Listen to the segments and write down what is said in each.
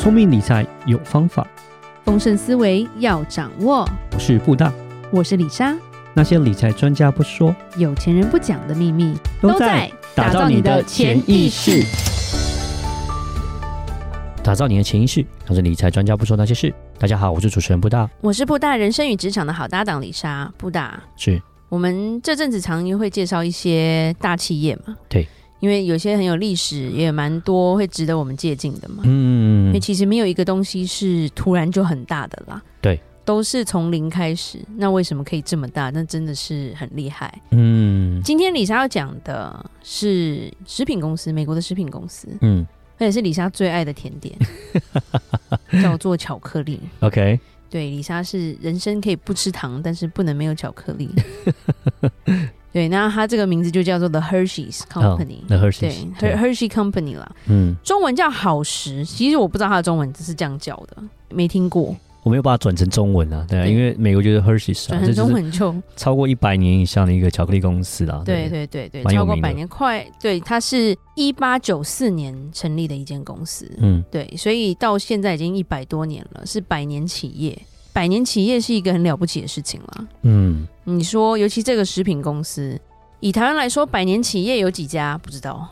聪明理财有方法，丰盛思维要掌握。我是布大，我是李莎。那些理财专家不说，有钱人不讲的秘密，都在打造你的潜意识。打造你的潜意识，那是理财专家不说那些事。大家好，我是主持人布大，我是布大人生与职场的好搭档李莎。布大是我们这阵子常常会介绍一些大企业嘛？对。因为有些很有历史，也蛮多会值得我们借鉴的嘛。嗯，因为其实没有一个东西是突然就很大的啦。对，都是从零开始。那为什么可以这么大？那真的是很厉害。嗯，今天李莎要讲的是食品公司，美国的食品公司。嗯，而且是李莎最爱的甜点，叫做巧克力。OK，对，李莎是人生可以不吃糖，但是不能没有巧克力。对，那它这个名字就叫做 The Hershey's Company，The、oh, Hershey's 对，Hershey Company 啦。嗯，中文叫好时，其实我不知道它的中文只是这样叫的，没听过。我没有把它转成中文啊，对啊，因为美国就是 Hershey's，转成中文就超过一百年以上的一个巧克力公司啦。对对对对，超过百年，快对，它是一八九四年成立的一间公司，嗯，对，所以到现在已经一百多年了，是百年企业。百年企业是一个很了不起的事情了。嗯，你说，尤其这个食品公司，以台湾来说，百年企业有几家？不知道。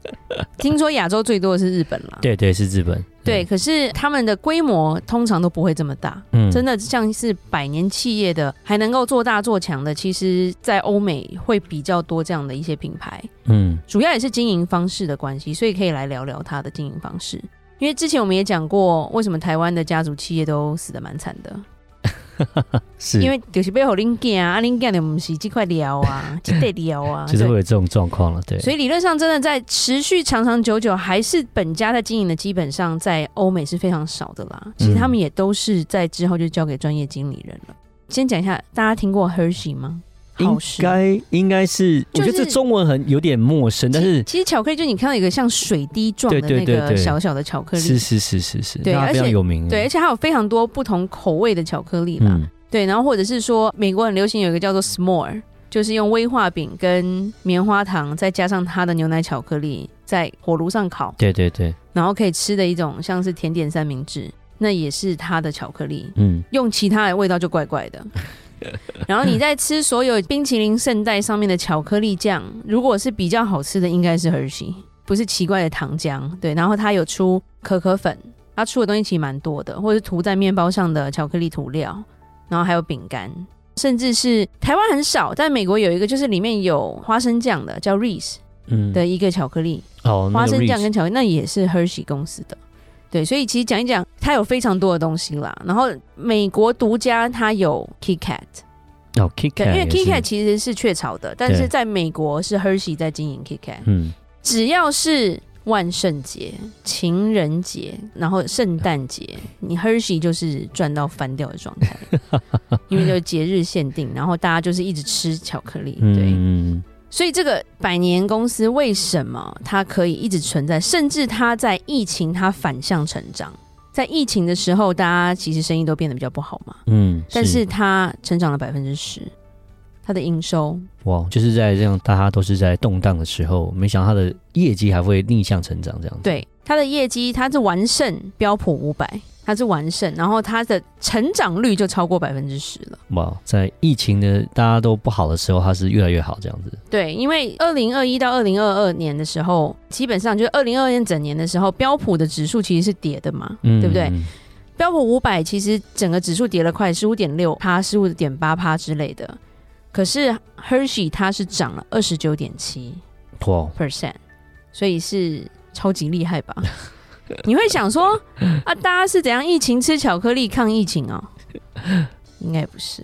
听说亚洲最多的是日本了。对对，是日本。对，可是他们的规模通常都不会这么大。嗯，真的像是百年企业的，还能够做大做强的，其实，在欧美会比较多这样的一些品牌。嗯，主要也是经营方式的关系，所以可以来聊聊它的经营方式。因为之前我们也讲过，为什么台湾的家族企业都死的蛮惨的，是因为就是背后零件啊，零件的不是这块料啊，这块料啊，就是会有这种状况了，对。所以理论上，真的在持续长长久久，还是本家在经营的，基本上在欧美是非常少的啦。其实他们也都是在之后就交给专业经理人了。嗯、先讲一下，大家听过 Hershey 吗？应该应该是，我觉得这中文很有点陌生，但是其实巧克力就你看到一个像水滴状的那个小小的巧克力，是是是是是，对，而且有名，对，而且还有非常多不同口味的巧克力啦，嗯、对，然后或者是说美国很流行有一个叫做 S'more，就是用威化饼跟棉花糖再加上它的牛奶巧克力在火炉上烤，对对对，然后可以吃的一种像是甜点三明治，那也是它的巧克力，嗯，用其他的味道就怪怪的。然后你在吃所有冰淇淋圣代上面的巧克力酱，如果是比较好吃的，应该是 Hershey，不是奇怪的糖浆。对，然后它有出可可粉，它出的东西其实蛮多的，或者是涂在面包上的巧克力涂料，然后还有饼干，甚至是台湾很少，但美国有一个就是里面有花生酱的，叫 Reese，嗯，的一个巧克力，哦，花生酱跟巧克力，那也是 Hershey 公司的。对，所以其实讲一讲，它有非常多的东西啦。然后美国独家，它有 Kit Kat，哦，Kit Kat，因为 Kit Kat 其实是雀巢的，但是在美国是 Hershey 在经营 Kit Kat。嗯，只要是万圣节、情人节，然后圣诞节，你 Hershey 就是赚到翻掉的状态，因为就节日限定，然后大家就是一直吃巧克力，对。嗯所以这个百年公司为什么它可以一直存在？甚至它在疫情它反向成长，在疫情的时候，大家其实生意都变得比较不好嘛。嗯，但是它成长了百分之十，它的营收哇，就是在这样大家都是在动荡的时候，没想到它的业绩还会逆向成长这样子。对，它的业绩它是完胜标普五百。它是完胜，然后它的成长率就超过百分之十了。哇，在疫情的大家都不好的时候，它是越来越好这样子。对，因为二零二一到二零二二年的时候，基本上就是二零二二年整年的时候，标普的指数其实是跌的嘛，嗯、对不对？标普五百其实整个指数跌了快十五点六趴、十五点八趴之类的，可是 Hershey 它是涨了二十九点七 percent，所以是超级厉害吧？你会想说啊，大家是怎样疫情吃巧克力抗疫情哦？应该不是，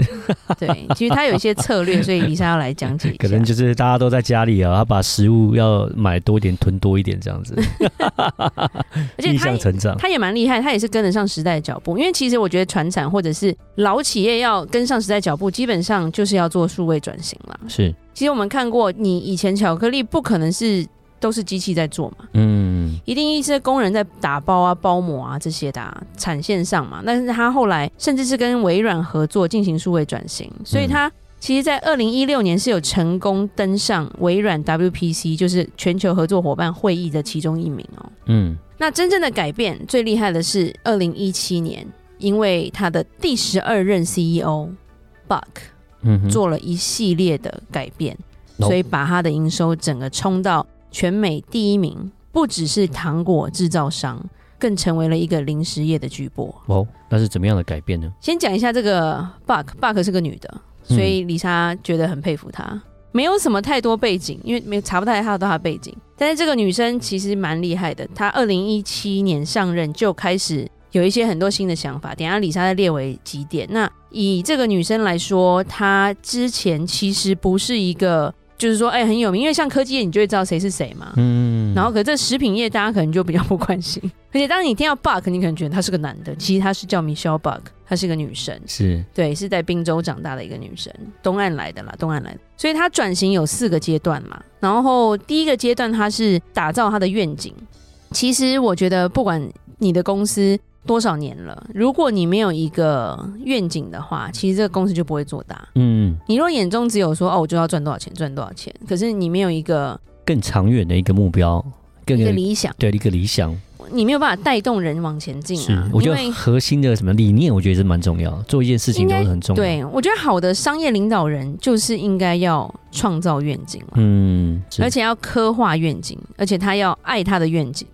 对，其实他有一些策略，所以李莎要来讲解一下。可能就是大家都在家里啊，他把食物要买多一点，囤多一点这样子。而且他成长，他也蛮厉害，他也是跟得上时代的脚步。因为其实我觉得传产或者是老企业要跟上时代脚步，基本上就是要做数位转型了。是，其实我们看过，你以前巧克力不可能是。都是机器在做嘛，嗯，一定一些工人在打包啊、包膜啊这些的啊，产线上嘛。但是他后来甚至是跟微软合作进行数位转型，所以他其实，在二零一六年是有成功登上微软 WPC，就是全球合作伙伴会议的其中一名哦。嗯，那真正的改变最厉害的是二零一七年，因为他的第十二任 CEO Buck，嗯，做了一系列的改变，嗯，所以把他的营收整个冲到全美第一名，不只是糖果制造商，更成为了一个零食业的巨擘。哦，那是怎么样的改变呢？先讲一下这个 Buck，Buck 是个女的，所以李莎觉得很佩服她。没有什么太多背景，因为没查不太到她的背景。但是这个女生其实蛮厉害的，她二零一七年上任就开始有一些很多新的想法。等一下李莎再列为几点。那以这个女生来说，她之前其实不是一个。就是说，哎、欸，很有名，因为像科技业，你就会知道谁是谁嘛。嗯。然后，可是这食品业，大家可能就比较不关心。而且，当你听到 Buck，你可能觉得他是个男的，其实他是叫 Michelle Buck，她是个女生。是。对，是在宾州长大的一个女生，东岸来的啦，东岸来的。所以，她转型有四个阶段嘛。然后，第一个阶段，她是打造她的愿景。其实，我觉得，不管你的公司。多少年了？如果你没有一个愿景的话，其实这个公司就不会做大。嗯，你若眼中只有说哦，我就要赚多少钱，赚多少钱，可是你没有一个更长远的一个目标，更一个理想，对，一个理想，你没有办法带动人往前进啊。我觉得核心的什么理念，我觉得是蛮重要，做一件事情都是很重要。对，我觉得好的商业领导人就是应该要创造愿景，嗯，而且要刻画愿景，而且他要爱他的愿景，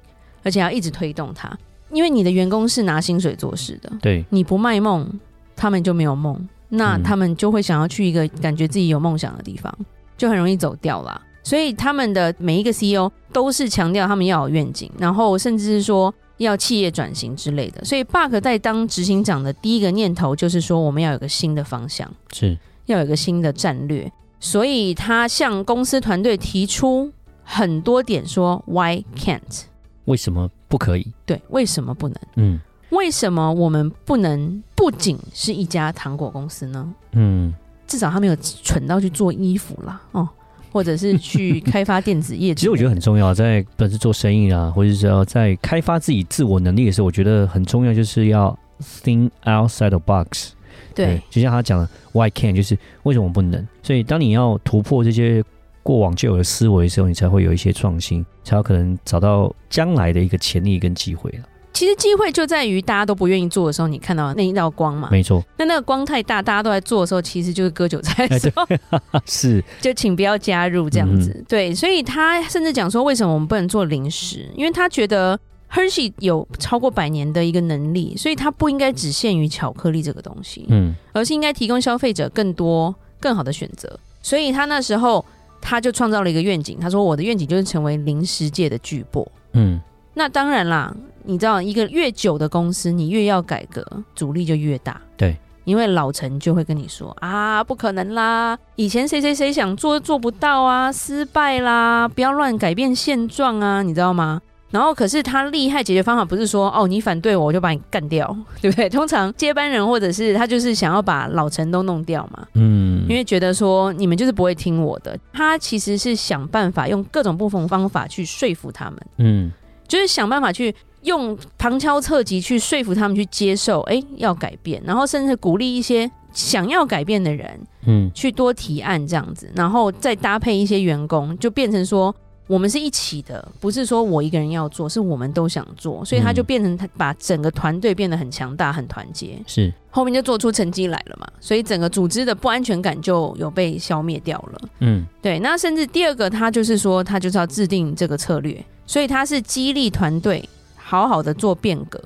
而且要一直推动他。因为你的员工是拿薪水做事的，对，你不卖梦，他们就没有梦，那他们就会想要去一个感觉自己有梦想的地方，就很容易走掉了。所以他们的每一个 CEO 都是强调他们要有愿景，然后甚至是说要企业转型之类的。所以 Buck 在当执行长的第一个念头就是说，我们要有个新的方向，是要有一个新的战略。所以他向公司团队提出很多点，说 Why can't？为什么？不可以，对，为什么不能？嗯，为什么我们不能不仅是一家糖果公司呢？嗯，至少他没有蠢到去做衣服啦，哦，或者是去开发电子业。其实我觉得很重要，在不管是做生意啊，或者是要在开发自己自我能力的时候，我觉得很重要，就是要 think outside the box。对，对，就像他讲的，Why can't？就是为什么不能？所以当你要突破这些。过往就有的思维的时候，你才会有一些创新，才有可能找到将来的一个潜力跟机会了。其实机会就在于大家都不愿意做的时候，你看到那一道光嘛？没错。那那个光太大，大家都在做的时候，其实就是割韭菜的时候。是。就请不要加入这样子。嗯、对，所以他甚至讲说，为什么我们不能做零食？因为他觉得 Hershey 有超过百年的一个能力，所以他不应该只限于巧克力这个东西，嗯，而是应该提供消费者更多更好的选择。所以他那时候。他就创造了一个愿景，他说：“我的愿景就是成为零食界的巨擘。”嗯，那当然啦，你知道，一个越久的公司，你越要改革，阻力就越大。对，因为老陈就会跟你说：“啊，不可能啦，以前谁谁谁想做做不到啊，失败啦，不要乱改变现状啊，你知道吗？”然后，可是他厉害解决方法不是说哦，你反对我，我就把你干掉，对不对？通常接班人或者是他就是想要把老陈都弄掉嘛，嗯，因为觉得说你们就是不会听我的。他其实是想办法用各种不同方法去说服他们，嗯，就是想办法去用旁敲侧击去说服他们去接受，哎，要改变，然后甚至鼓励一些想要改变的人，嗯，去多提案这样子，然后再搭配一些员工，就变成说。我们是一起的，不是说我一个人要做，是我们都想做，所以他就变成他把整个团队变得很强大、很团结，是后面就做出成绩来了嘛，所以整个组织的不安全感就有被消灭掉了。嗯，对。那甚至第二个，他就是说，他就是要制定这个策略，所以他是激励团队好好的做变革，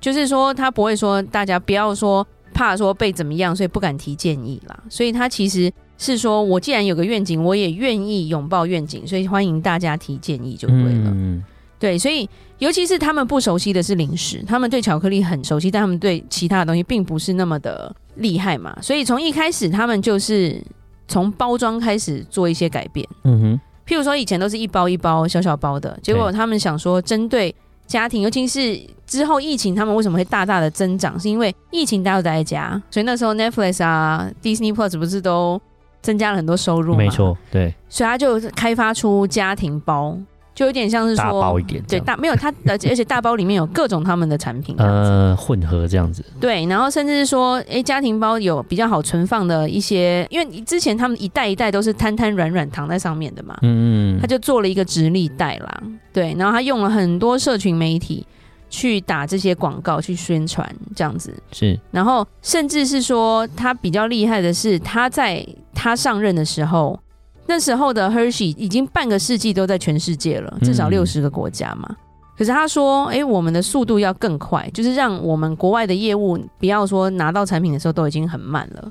就是说他不会说大家不要说怕说被怎么样，所以不敢提建议啦，所以他其实。是说，我既然有个愿景，我也愿意拥抱愿景，所以欢迎大家提建议就对了。嗯、对，所以尤其是他们不熟悉的是零食，他们对巧克力很熟悉，但他们对其他的东西并不是那么的厉害嘛。所以从一开始，他们就是从包装开始做一些改变。嗯哼，譬如说以前都是一包一包小小包的，结果他们想说针对家庭，尤其是之后疫情，他们为什么会大大的增长？是因为疫情大家都在家，所以那时候 Netflix 啊、Disney Plus 不是都。增加了很多收入，没错，对，所以他就开发出家庭包，就有点像是说大包一点，对大没有它，而且而且大包里面有各种他们的产品，呃，混合这样子。对，然后甚至是说，哎、欸，家庭包有比较好存放的一些，因为之前他们一袋一袋都是摊摊软软躺在上面的嘛，嗯嗯，他就做了一个直立袋啦，对，然后他用了很多社群媒体去打这些广告去宣传这样子，是，然后甚至是说他比较厉害的是他在他上任的时候。那时候的 Hershey 已经半个世纪都在全世界了，至少六十个国家嘛。嗯、可是他说：“哎、欸，我们的速度要更快，就是让我们国外的业务不要说拿到产品的时候都已经很慢了。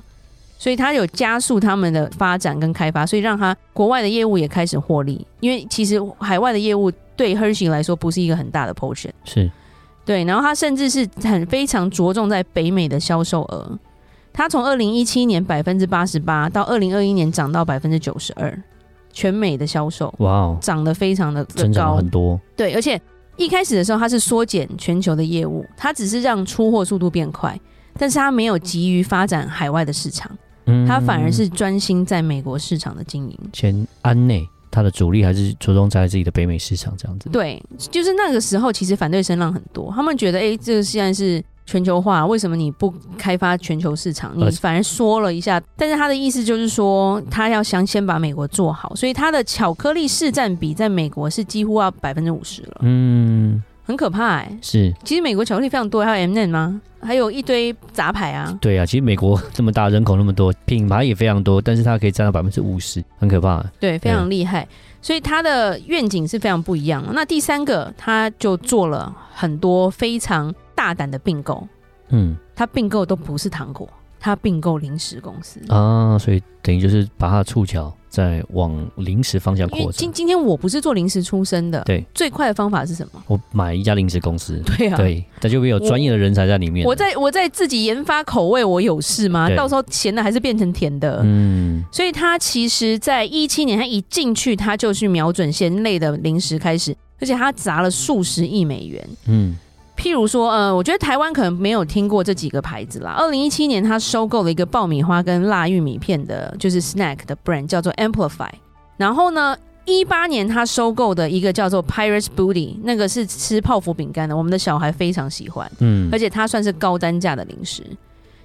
所以他有加速他们的发展跟开发，所以让他国外的业务也开始获利。因为其实海外的业务对 Hershey 来说不是一个很大的 portion，是对。然后他甚至是很非常着重在北美的销售额。”它从二零一七年百分之八十八到二零二一年涨到百分之九十二，全美的销售哇哦，涨得非常的高，增长很多。对，而且一开始的时候它是缩减全球的业务，它只是让出货速度变快，但是它没有急于发展海外的市场，它反而是专心在美国市场的经营。前安内它的主力还是着重在自己的北美市场这样子。对，就是那个时候其实反对声浪很多，他们觉得哎，这个现在是。全球化，为什么你不开发全球市场？你反而说了一下，但是他的意思就是说，他要想先把美国做好，所以他的巧克力市占比在美国是几乎要百分之五十了。嗯，很可怕哎、欸。是，其实美国巧克力非常多，还有 M&M 吗？还有一堆杂牌啊。对啊，其实美国这么大，人口那么多，品牌也非常多，但是它可以占到百分之五十，很可怕。对，非常厉害。所以它的愿景是非常不一样。那第三个，他就做了很多非常。大胆的并购，嗯，他并购都不是糖果，他并购零食公司啊，所以等于就是把他的触角在往零食方向扩展。今今天我不是做零食出身的，对，最快的方法是什么？我买一家零食公司，对啊，对，那就会有专业的人才在里面。我在我在自己研发口味，我有事吗？到时候咸的还是变成甜的，嗯，所以他其实在一七年他一进去，他就去瞄准咸类的零食开始，而且他砸了数十亿美元，嗯。譬如说，呃，我觉得台湾可能没有听过这几个牌子啦。二零一七年，他收购了一个爆米花跟辣玉米片的，就是 snack 的 brand，叫做 Amplify。然后呢，一八年他收购的一个叫做 Pirate's Booty，那个是吃泡芙饼干的，我们的小孩非常喜欢，嗯，而且它算是高单价的零食。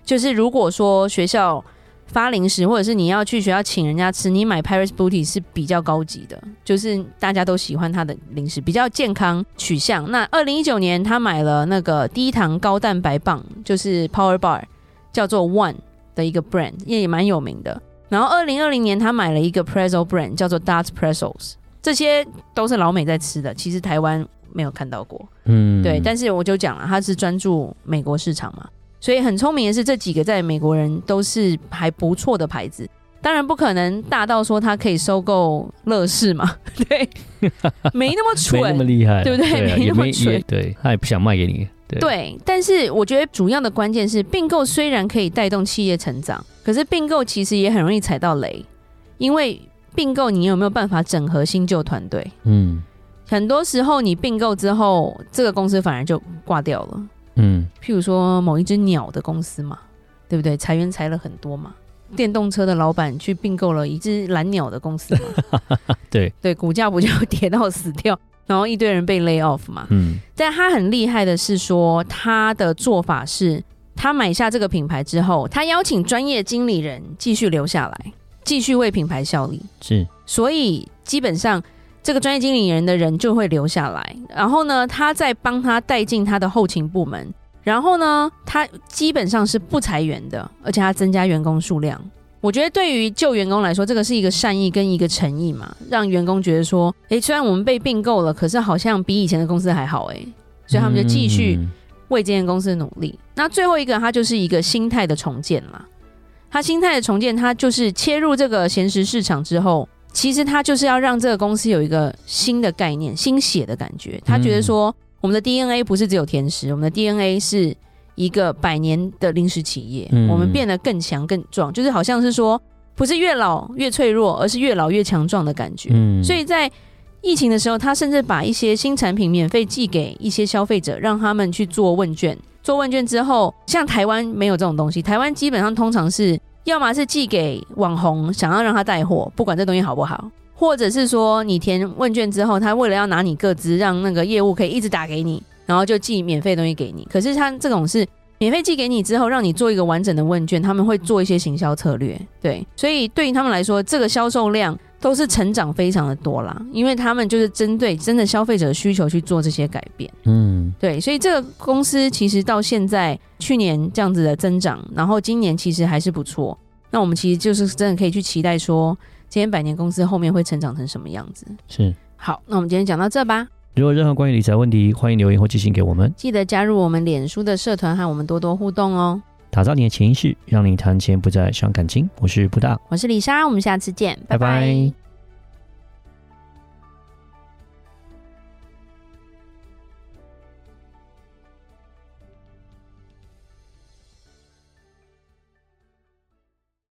就是如果说学校。发零食，或者是你要去学校请人家吃，你买 Paris Booty 是比较高级的，就是大家都喜欢它的零食，比较健康取向。那二零一九年他买了那个低糖高蛋白棒，就是 Power Bar，叫做 One 的一个 brand，也蛮有名的。然后二零二零年他买了一个 Pretzel brand，叫做 Dutch Pretzels，这些都是老美在吃的，其实台湾没有看到过。嗯，对，但是我就讲了，他是专注美国市场嘛。所以很聪明的是，这几个在美国人都是还不错的牌子。当然不可能大到说他可以收购乐视嘛，对，没那么蠢，没那么厉害，对不对？对啊、没那么蠢，对，他也不想卖给你。对，对，但是我觉得主要的关键是并购虽然可以带动企业成长，可是并购其实也很容易踩到雷，因为并购你有没有办法整合新旧团队？嗯，很多时候你并购之后，这个公司反而就挂掉了。嗯，譬如说某一只鸟的公司嘛，对不对？裁员裁了很多嘛。电动车的老板去并购了一只蓝鸟的公司嘛，对对，股价不就跌到死掉，然后一堆人被 lay off 嘛。嗯，但他很厉害的是说，他的做法是，他买下这个品牌之后，他邀请专业经理人继续留下来，继续为品牌效力。是，所以基本上。这个专业经理人的人就会留下来，然后呢，他再帮他带进他的后勤部门，然后呢，他基本上是不裁员的，而且他增加员工数量。我觉得对于旧员工来说，这个是一个善意跟一个诚意嘛，让员工觉得说，诶，虽然我们被并购了，可是好像比以前的公司还好，诶，所以他们就继续为这间公司努力。那最后一个，他就是一个心态的重建嘛。他心态的重建，他就是切入这个闲时市场之后。其实他就是要让这个公司有一个新的概念、新血的感觉。他觉得说，我们的 DNA 不是只有甜食，我们的 DNA 是一个百年的零食企业。嗯、我们变得更强、更壮，就是好像是说，不是越老越脆弱，而是越老越强壮的感觉。嗯、所以在疫情的时候，他甚至把一些新产品免费寄给一些消费者，让他们去做问卷。做问卷之后，像台湾没有这种东西，台湾基本上通常是。要么是寄给网红，想要让他带货，不管这东西好不好，或者是说你填问卷之后，他为了要拿你个资，让那个业务可以一直打给你，然后就寄免费东西给你。可是他这种是免费寄给你之后，让你做一个完整的问卷，他们会做一些行销策略。对，所以对于他们来说，这个销售量都是成长非常的多啦，因为他们就是针对真的消费者的需求去做这些改变。嗯，对，所以这个公司其实到现在去年这样子的增长，然后今年其实还是不错。那我们其实就是真的可以去期待说。今天百年公司后面会成长成什么样子？是。好，那我们今天讲到这吧。如果有任何关于理财问题，欢迎留言或寄信给我们。记得加入我们脸书的社团，和我们多多互动哦。打造你的潜意识，让你谈钱不再伤感情。我是布大，我是李莎，我们下次见，拜拜。拜拜。